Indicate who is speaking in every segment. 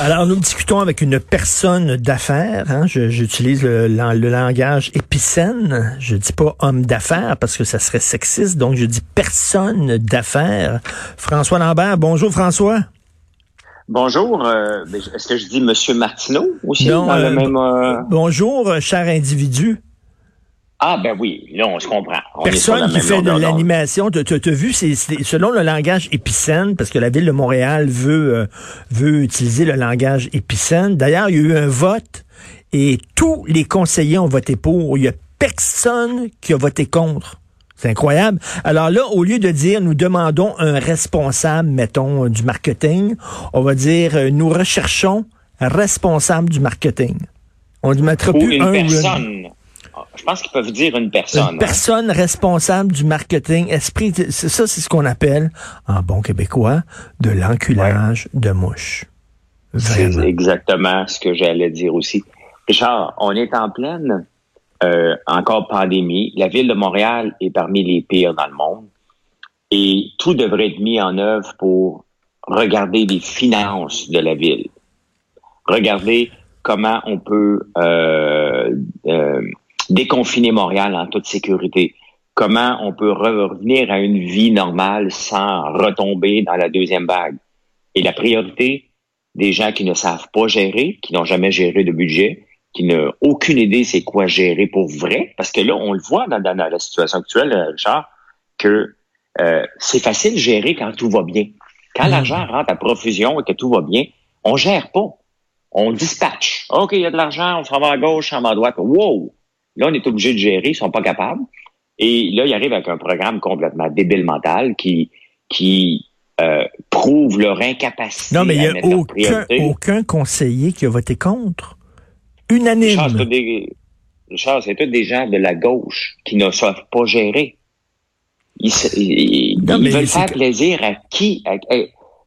Speaker 1: Alors, nous discutons avec une personne d'affaires. Hein. J'utilise le, le, langage épicène. Je dis pas homme d'affaires parce que ça serait sexiste, donc je dis personne d'affaires. François Lambert. Bonjour, François.
Speaker 2: Bonjour. Euh, est-ce que je dis Monsieur Martineau aussi dans le
Speaker 1: euh,
Speaker 2: même euh,
Speaker 1: Bonjour, cher individu.
Speaker 2: Ah ben oui, là on se comprend.
Speaker 1: Personne qui fait de l'animation. Tu as vu, c'est selon le langage épicène, parce que la ville de Montréal veut euh, veut utiliser le langage épicène. D'ailleurs, il y a eu un vote et tous les conseillers ont voté pour. Il y a personne qui a voté contre. C'est incroyable. Alors là, au lieu de dire nous demandons un responsable, mettons, du marketing, on va dire euh, nous recherchons un responsable du marketing.
Speaker 2: On ne mettra plus un personne. Je pense qu'ils peuvent dire une personne.
Speaker 1: Une hein. personne responsable du marketing, esprit, ça c'est ce qu'on appelle, en bon québécois, de l'enculage de mouche.
Speaker 2: C'est exactement ce que j'allais dire aussi. Richard, on est en pleine euh, encore pandémie. La ville de Montréal est parmi les pires dans le monde. Et tout devrait être mis en œuvre pour regarder les finances de la ville. Regarder comment on peut euh, euh, déconfiner Montréal en toute sécurité. Comment on peut revenir à une vie normale sans retomber dans la deuxième vague? Et la priorité des gens qui ne savent pas gérer, qui n'ont jamais géré de budget, qui n'ont aucune idée c'est quoi gérer pour vrai, parce que là, on le voit dans, la situation actuelle, euh, Richard, que euh, c'est facile de gérer quand tout va bien. Quand mmh. l'argent rentre à profusion et que tout va bien, on gère pas. On dispatche. OK, il y a de l'argent, on s'en va à gauche, on s'en va à droite. Wow! Là, on est obligé de gérer, ils sont pas capables. Et là, ils arrivent avec un programme complètement débile mental qui, qui euh, prouve leur incapacité.
Speaker 1: Non, mais il n'y a aucun, aucun conseiller qui a voté contre. Unanime.
Speaker 2: Richard, c'est tous des gens de la gauche qui ne savent pas gérer. Ils, veulent faire plaisir à qui?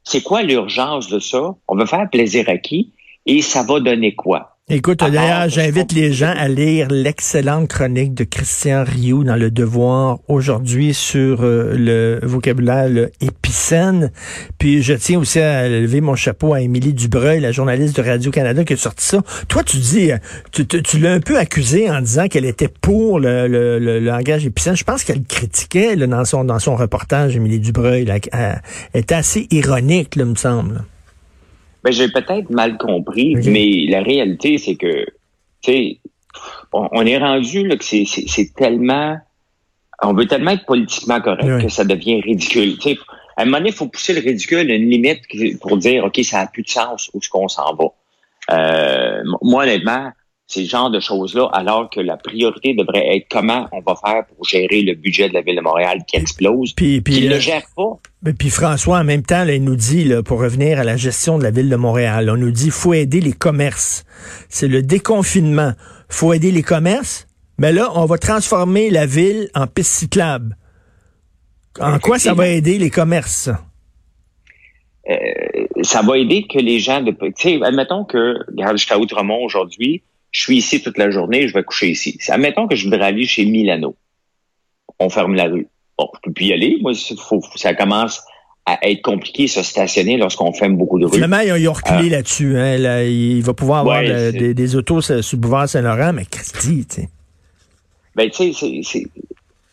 Speaker 2: c'est quoi l'urgence de ça? On veut faire plaisir à qui? Et ça va donner quoi?
Speaker 1: Écoute, d'ailleurs, j'invite les gens à lire l'excellente chronique de Christian Rioux dans Le Devoir aujourd'hui sur euh, le vocabulaire épicène. Puis je tiens aussi à lever mon chapeau à Émilie Dubreuil, la journaliste de Radio-Canada qui a sorti ça. Toi, tu dis, euh, tu, l'as un peu accusée en disant qu'elle était pour le, langage épicène. Je pense qu'elle critiquait dans, son, dans son reportage, Émilie Dubreuil. elle, était assez ironique, là, me semble.
Speaker 2: Ben, j'ai peut-être mal compris, mais la réalité, c'est que, tu sais, on, est rendu là, que c'est tellement, on veut tellement être politiquement correct que ça devient ridicule. Tu sais, à un moment donné, il faut pousser le ridicule à une limite pour dire, OK, ça n'a plus de sens où est-ce qu'on s'en va. Euh, moi, honnêtement, ces genres de choses-là, alors que la priorité devrait être comment on va faire pour gérer le budget de la Ville de Montréal qui explose, puis, puis ne euh, gère pas.
Speaker 1: Mais puis François, en même temps, il nous dit, là, pour revenir à la gestion de la Ville de Montréal, on nous dit faut aider les commerces. C'est le déconfinement. faut aider les commerces, mais là, on va transformer la ville en piste cyclable. En quoi ça va aider les commerces?
Speaker 2: Euh, ça va aider que les gens de... Tu sais, admettons que, regarde, jusqu'à Outremont aujourd'hui, je suis ici toute la journée, je vais coucher ici. Admettons que je voudrais aller chez Milano. On ferme la rue. Bon, je peux plus y aller. Moi, ça commence à être compliqué se stationner lorsqu'on ferme beaucoup de rues.
Speaker 1: Finalement, ils ont reculé euh, là-dessus. Hein, il va pouvoir avoir des, autos sur le boulevard Saint-Laurent, mais Christy, tu sais.
Speaker 2: Ben, tu sais.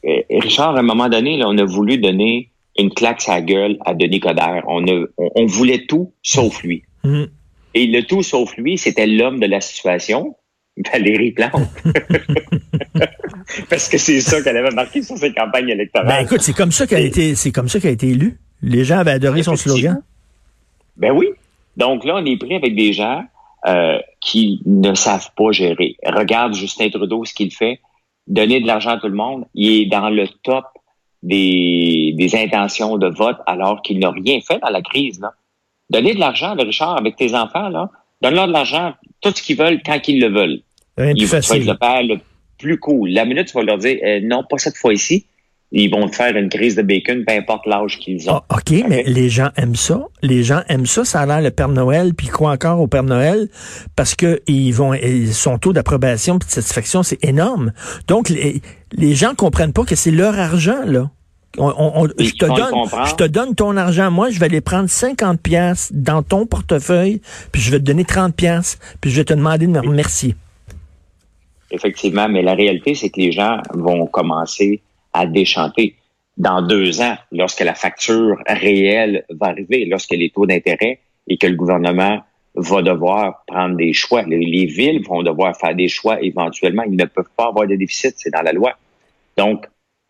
Speaker 2: Euh, Richard, à un moment donné, là, on a voulu donner une claque à la gueule à Denis Coderre. On, a, on, voulait tout sauf lui. Mm-hmm. Et le tout sauf lui, c'était l'homme de la situation. Valérie Plante. Parce que c'est ça qu'elle avait marqué sur ses campagnes électorales.
Speaker 1: Ben écoute, c'est comme ça qu'elle a été, c'est comme ça qu'elle a été élue. Les gens avaient adoré son slogan.
Speaker 2: Ben oui. Donc là, on est pris avec des gens euh, qui ne savent pas gérer. Regarde Justin Trudeau, ce qu'il fait. Donner de l'argent à tout le monde. Il est dans le top des, des intentions de vote alors qu'il n'a rien fait dans la crise. Là. Donner de l'argent, Richard, avec tes enfants, là, Donne-leur de l'argent, tout ce qu'ils veulent, quand qu'ils le veulent.
Speaker 1: Ils vont
Speaker 2: le père le plus cool. La minute, tu vas leur dire, euh, non, pas cette fois-ci. Ils vont te faire une crise de bacon, peu importe l'âge qu'ils ont.
Speaker 1: Ah, OK, mais les gens aiment ça. Les gens aiment ça. Ça a l'air le Père Noël, puis ils croient encore au Père Noël parce que ils vont, son taux d'approbation et de satisfaction, c'est énorme. Donc, les, les gens comprennent pas que c'est leur argent, là. Je, te donne, je te donne ton argent. Moi, je vais aller prendre 50 pièces dans ton portefeuille, puis je vais te donner 30 pièces, puis je vais te demander de me remercier.
Speaker 2: Effectivement, mais la réalité, c'est que les gens vont commencer à déchanter dans deux ans, lorsque la facture réelle va arriver, lorsque les taux d'intérêt et que le gouvernement va devoir prendre des choix. Les, villes vont devoir faire des choix éventuellement. Ils ne peuvent pas avoir de déficit, c'est dans la loi. Donc,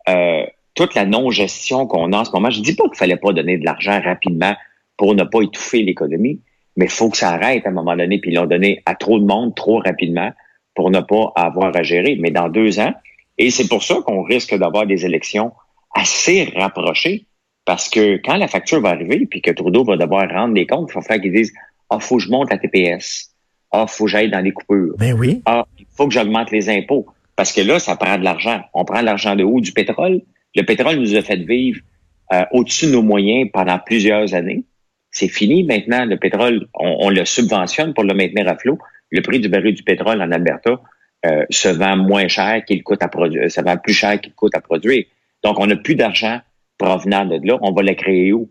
Speaker 2: euh, toute la non-gestion qu'on a en ce moment, je dis pas qu'il fallait pas donner de l'argent rapidement pour ne pas étouffer l'économie, mais il faut que ça arrête à un moment donné, puis ils l'ont donné à trop de monde trop rapidement pour ne pas avoir à gérer. Mais dans deux ans, et c'est pour ça qu'on risque d'avoir des élections assez rapprochées, parce que quand la facture va arriver, puis que Trudeau va devoir rendre des comptes, il faut faire qu'ils disent Ah, faut que je monte la TPS. Ah, faut que j'aille dans les coupures.
Speaker 1: Ben oui.
Speaker 2: Ah, il faut que j'augmente les impôts. Parce que là, ça prend de l'argent. On prend l'argent de où? Du pétrole? Le pétrole nous a fait vivre euh, au-dessus de nos moyens pendant plusieurs années. C'est fini maintenant. Le pétrole, on, le subventionne pour le maintenir à flot. Le prix du baril du pétrole en Alberta euh, se vend moins cher qu'il coûte à produire. Ça vend plus cher qu'il coûte à produire. Donc, on n'a plus d'argent provenant de là. On va le créer où?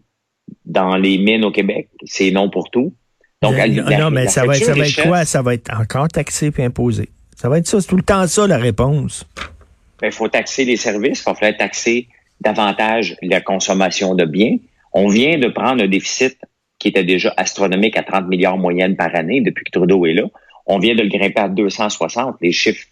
Speaker 2: Dans les mines au Québec. C'est non pour tout.
Speaker 1: Donc, non, mais ça, va, ça va être quoi? Ça va être encore taxé puis imposé. Ça va être ça. C'est tout le temps ça, la réponse.
Speaker 2: Il ben, faut taxer les services. Il va falloir taxer davantage la consommation de biens. On vient de prendre un déficit qui était déjà astronomique à 30 milliards moyenne par année depuis que Trudeau est là. On vient de le grimper à 260, les chiffres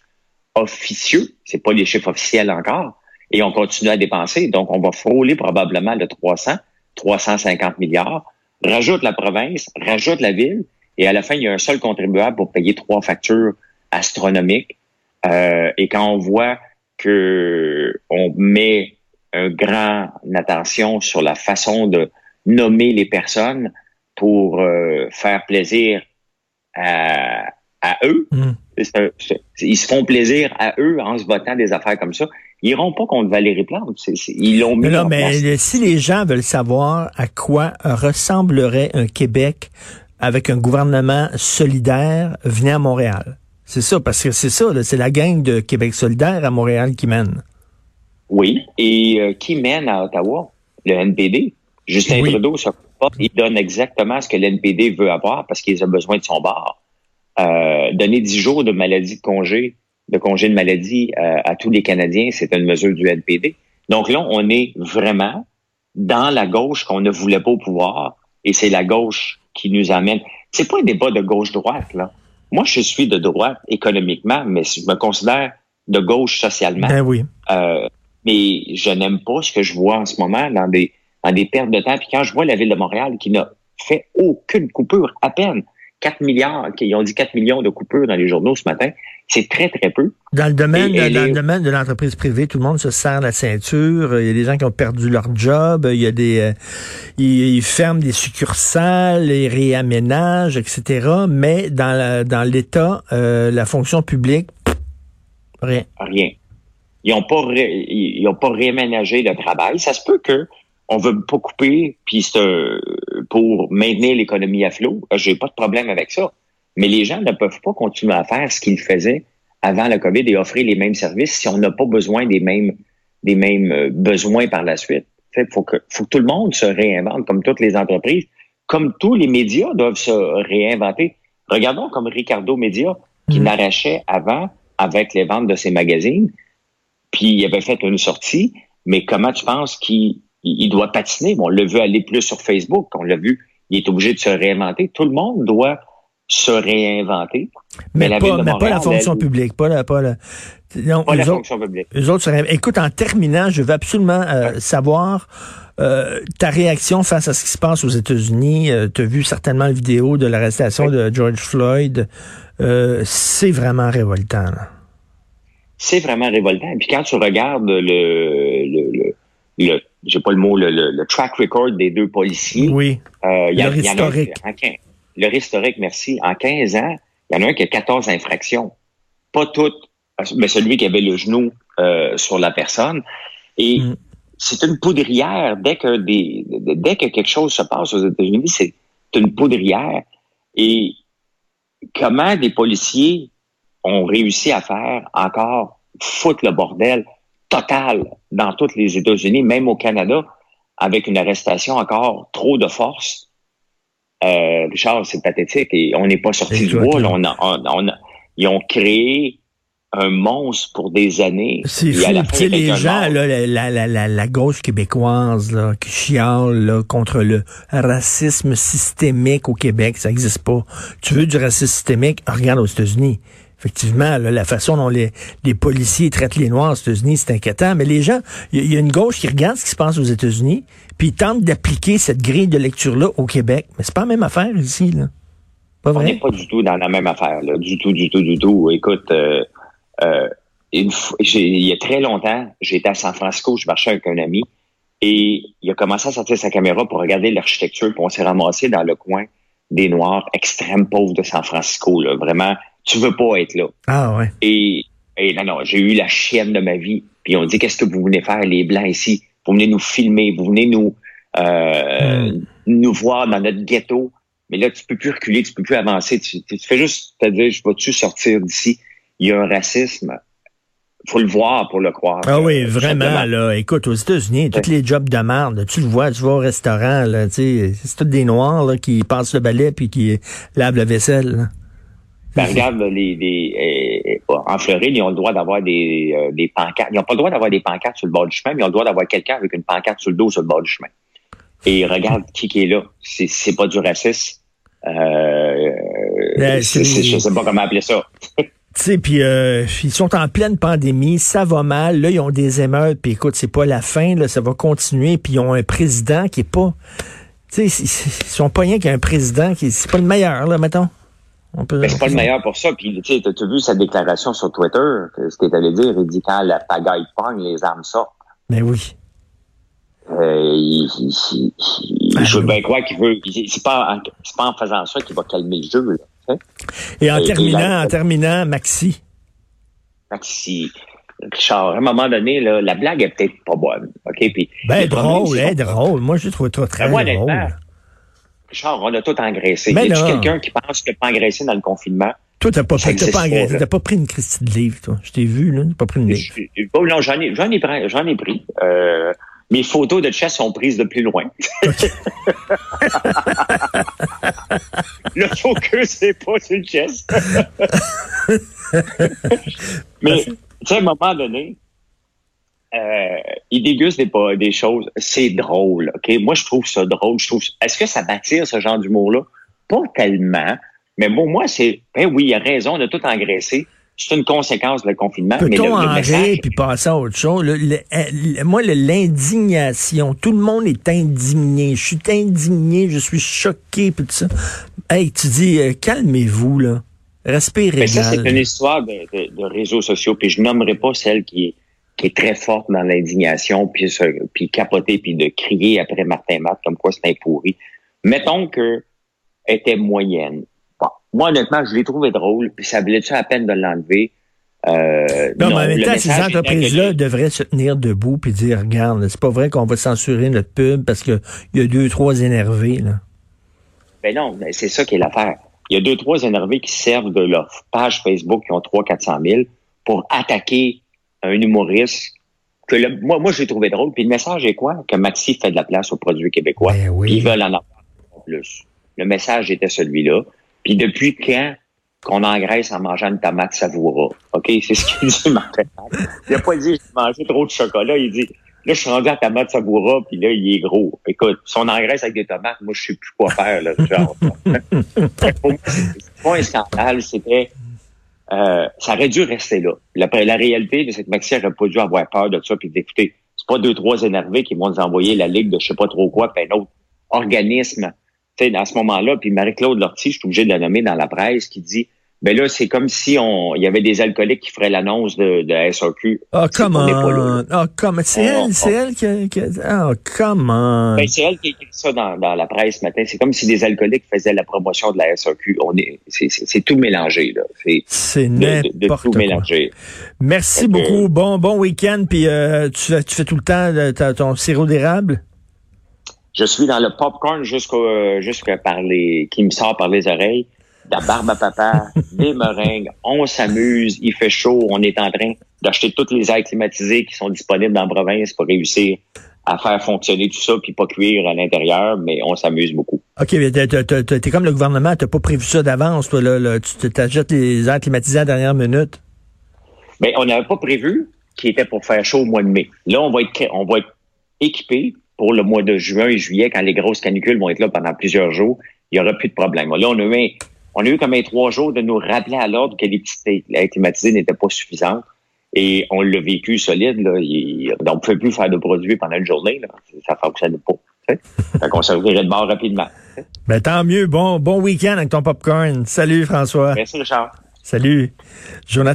Speaker 2: officieux, c'est pas les chiffres officiels encore, et on continue à dépenser. Donc, on va frôler probablement le 300, 350 milliards. Rajoute la province, rajoute la ville, et à la fin, il y a un seul contribuable pour payer trois factures astronomiques. Euh, et quand on voit que on met un grand attention sur la façon de nommer les personnes pour euh, faire plaisir à, à eux. Hmm. ils se font plaisir à eux en se votant des affaires comme ça. Ils iront pas contre Valérie Plante. ils l'ont mis
Speaker 1: non, mais si les gens veulent savoir à quoi ressemblerait un Québec avec un gouvernement solidaire, venez à Montréal. C'est ça, parce que c'est ça, c'est la gang de Québec solidaire à Montréal qui mène.
Speaker 2: Oui, et euh, qui mène à Ottawa? Le NPD. Justin Trudeau, il donne exactement ce que le NPD veut avoir parce qu'il a besoin de son bar. Euh, donner 10 jours de maladie de congé, de congé de maladie euh, à tous les Canadiens, c'est une mesure du NPD. Donc là, on est vraiment dans la gauche qu'on ne voulait pas au pouvoir, et c'est la gauche qui nous amène. C'est pas un débat de gauche-droite, là. Moi, je suis de droite économiquement, mais je me considère de gauche socialement.
Speaker 1: Ben oui.
Speaker 2: Euh, mais je n'aime pas ce que je vois en ce moment dans des, dans des pertes de temps. Puis quand je vois la ville de Montréal qui n'a fait aucune coupure, à peine 4 milliards, ils ont dit 4 millions de coupures dans les journaux ce matin, c'est très, très peu.
Speaker 1: Dans le domaine, dans le domaine de l'entreprise privée, tout le monde se serre la ceinture. Il y a des gens qui ont perdu leur job. Il y a des, euh, ils, ferment des succursales, ils réaménagent, etc. Mais dans dans l'État, euh, la fonction publique, rien.
Speaker 2: Rien. Ils n'ont pas, ils ont pas réaménagé le travail. Ça se peut que on veut pas couper, puis c'est pour maintenir l'économie à flot. J'ai pas de problème avec ça. Mais les gens ne peuvent pas continuer à faire ce qu'ils faisaient avant la COVID et offrir les mêmes services si on n'a pas besoin des mêmes, des mêmes euh, besoins par la suite. Il faut que, faut que tout le monde se réinvente, comme toutes les entreprises, comme tous les médias doivent se réinventer. Regardons comme Ricardo Média, qui mmh. n'arrachait avant avec les ventes de ses magazines, puis il avait fait une sortie, mais comment tu penses qu'il il, doit patiner? Bon, on l'a vu aller plus sur Facebook, on l'a vu, il est obligé de se réinventer. Tout le monde doit se réinventer.
Speaker 1: Mais, la pas, mais pas la fonction publique, pas la, pas la,
Speaker 2: non, pas la fonction publique.
Speaker 1: Eux autres Écoute, en terminant, je veux absolument euh, savoir euh, ta réaction face à ce qui se passe aux États-Unis. Euh, tu as vu certainement la vidéo de l'arrestation de George Floyd. c'est vraiment révoltant.
Speaker 2: C'est vraiment révoltant. Et puis quand tu regardes le, le, le, le j'ai pas le mot, le, le, track record des deux policiers.
Speaker 1: Oui.
Speaker 2: il y a, y historique le historique, merci. En 15 ans, il y en a un qui a 14 infractions. Pas toutes, mais celui qui avait le genou euh, sur la personne. Et mm. c'est une poudrière. Dès que, des, dès que quelque chose se passe aux États-Unis, c'est une poudrière. Et comment des policiers ont réussi à faire encore foutre le bordel totale dans tous les États-Unis, même au Canada, avec une arrestation encore trop de force. Euh, Richard, c'est pathétique et on n'est pas sorti du bois. on on ils ont créé un monstre pour des années.
Speaker 1: C'est fou. les gens, là, la, la, la, la, gauche québécoise là, qui chiale là, contre le racisme systémique au Québec, ça n'existe pas. Tu veux du racisme systémique? Regarde aux États-Unis. Effectivement, la façon dont les, les policiers traitent les Noirs aux États-Unis, c'est inquiétant. Mais les gens, il y, a une gauche qui regarde ce qui se passe aux États-Unis, puis ils tentent d'appliquer cette grille de lecture-là au Québec. Mais c'est pas la même affaire ici, là.
Speaker 2: Pas vrai? On n'est pas du tout dans la même affaire, là. Du tout, du tout, du tout. Écoute, euh, euh, il y a très longtemps, j'étais à San Francisco, je marchais avec un ami et il a commencé à sortir sa caméra pour regarder l'architecture, puis on s'est ramassé dans le coin des Noirs extrêmes pauvres de San Francisco. Là. Vraiment, tu veux pas être là.
Speaker 1: Ah ouais.
Speaker 2: Et, et non, non, j'ai eu la chienne de ma vie. Puis on dit, qu'est-ce que vous venez faire, les Blancs ici? Vous venez nous filmer, vous venez nous, euh, hmm. nous voir dans notre ghetto. Mais là, tu peux plus reculer, tu peux plus avancer. Tu, fais juste te dire, je vais-tu sortir d'ici? il y a un racisme. Faut le voir pour le croire.
Speaker 1: Ah oui, vraiment, là. Écoute, aux États-Unis, tous les jobs de merde, tu le vois, tu vas au restaurant, là, c'est tous des Noirs, là, qui passent le balai puis qui lavent la vaisselle,
Speaker 2: Ben, regarde, les, les euh, en Floride, ils ont le droit d'avoir des, euh, des pancartes. Ils n'ont pas le droit d'avoir des pancartes sur le bord du chemin, mais ils ont le droit d'avoir quelqu'un avec une pancarte sur le dos sur le bord du chemin. Et regarde qui, qui est là. C'est, c'est pas du racisme. Euh, ben, c'est, je sais pas comment appeler ça.
Speaker 1: sais, puis euh, ils sont en pleine pandémie, ça va mal. Là, ils ont des émeutes, puis écoute, c'est pas la fin, là, ça va continuer. Puis ils ont un président qui est pas, tu sais, ils sont pas rien qu'un président qui, c'est pas le meilleur, là, mettons.
Speaker 2: On peut, c'est pas le meilleur pour ça. Puis, tu sais, as vu sa déclaration sur Twitter, ce qu'il allait dire? Il dit quand la pagaille pogne, les armes sortent.
Speaker 1: Mais ben oui.
Speaker 2: Euh, ah, je veux bien croire qu'il veut. C'est pas, pas en faisant ça qu'il va calmer le jeu. Là.
Speaker 1: Et en terminant, en terminant, Maxi.
Speaker 2: Maxi. Richard, à un moment donné, là, la blague est peut-être pas bonne. OK? Puis,
Speaker 1: ben, drôle, hein, drôle. Moi, je trouve ça très ben, drôle.
Speaker 2: Richard, on a tout engraissé. Ben, y a quelqu'un qui pense qu'il n'a pas engraissé dans le confinement?
Speaker 1: Toi, t'as pas, pas engraissé. T'as pas pris une Christie de livre, toi. Je t'ai vu, là. T'as pas pris une livre.
Speaker 2: Oh, non, j'en ai, j'en ai, j'en ai pris. Euh, mes photos de chess sont prises de plus loin. le focus n'est pas sur le chess. Mais, tu sais, à un moment donné, euh, il déguste des, des choses. C'est drôle, OK? Moi, je trouve ça drôle. Je trouve, est-ce que ça m'attire, ce genre d'humour-là? Pas tellement. Mais bon, moi, c'est, ben oui, il a raison, de tout engraisser c'est une conséquence du confinement.
Speaker 1: Peut-on en rire puis passer à autre chose? moi, l'indignation, tout le monde est indigné. Je suis indigné, je suis choqué, puis tout ça. Hey, tu dis, euh, calmez-vous, là. Respirez.
Speaker 2: Mais ça, c'est une histoire de, réseaux sociaux, puis je nommerai pas celle qui est, qui est très forte dans l'indignation, puis, puis capoter, puis de crier après Martin Matt comme quoi c'est un pourri. Mettons que était moyenne moi, honnêtement, je l'ai trouvé drôle, puis ça valait-tu à peine de l'enlever?
Speaker 1: Euh, non, mais en même temps, ces entreprises-là devraient se tenir debout puis dire, regarde, c'est pas vrai qu'on va censurer notre pub parce qu'il y a deux, trois énervés. Là.
Speaker 2: Ben non, mais c'est ça qui est l'affaire. Il y a deux, trois énervés qui servent de leur page Facebook qui ont 300 400 000 pour attaquer un humoriste que le, moi, moi, j'ai trouvé drôle. Puis le message est quoi? Que Maxi fait de la place aux produits québécois. Ben oui. Ils veulent en avoir plus. Le message était celui-là. Puis depuis quand qu'on engraisse en mangeant une tomate savoura? OK? C'est ce qu'il dit, Martin. Il a pas dit, j'ai mangé trop de chocolat. Il dit, là, je suis rendu à tomate savoura, puis là, il est gros. Écoute, si on engraisse avec des tomates, moi, je sais plus quoi faire, là. Genre. c'est pas un scandale, c'était... Euh, ça aurait dû rester là. La, la réalité de cette Maxi n'aurait pas dû avoir peur de ça, puis d'écouter. C'est pas deux, trois énervés qui vont nous envoyer la ligue de je sais pas trop quoi, puis un autre organisme sais, à ce moment-là, puis Marie-Claude Lortie, je suis obligé de la nommer dans la presse, qui dit ben là, c'est comme si on, il y avait des alcooliques qui feraient l'annonce de, de SAQ.
Speaker 1: Ah, comment? Ah, comment? C'est elle, c'est elle qui, qui ah, comment?
Speaker 2: Ben, c'est elle qui a écrit ça dans, dans la presse ce matin. C'est comme si des alcooliques faisaient la promotion de la SAQ. On est, c'est, c'est, tout mélangé, là.
Speaker 1: C'est, n'importe tout mélanger. Merci beaucoup. Bon, bon week-end. Puis, euh, tu, tu fais tout le temps euh, ton sirop d'érable?
Speaker 2: Je suis dans le popcorn jusqu'au euh, jusqu'à par les qui me sort par les oreilles. De la barbe à papa, des meringues, on s'amuse, il fait chaud, on est en train d'acheter toutes les airs climatisés qui sont disponibles dans la province pour réussir à faire fonctionner tout ça puis pas cuire à l'intérieur, mais on s'amuse beaucoup.
Speaker 1: OK, mais t'es comme le gouvernement, t'as pas prévu ça d'avance, toi, là, tu t'achètes les airs climatisés à la dernière minute?
Speaker 2: Mais on n'avait pas prévu qui était pour faire chaud au mois de mai. Là, on va être, on va être équipé pour le mois de juin et juillet, quand les grosses canicules vont être là pendant plusieurs jours. Il y aura plus de problème. Là, on a eu, on a eu comme un trois jours de nous rappeler à l'ordre que airs climatisés n'étaient pas suffisantes. Et on l'a vécu solide. Là. on ne pouvait plus faire de produits pendant une journée. Là. Ça ne fonctionnait pas. Donc, on se de bord rapidement.
Speaker 1: Ben, tant mieux. Bon, bon week-end avec ton popcorn. Salut, François.
Speaker 2: Merci, Richard.
Speaker 1: Salut. Jonathan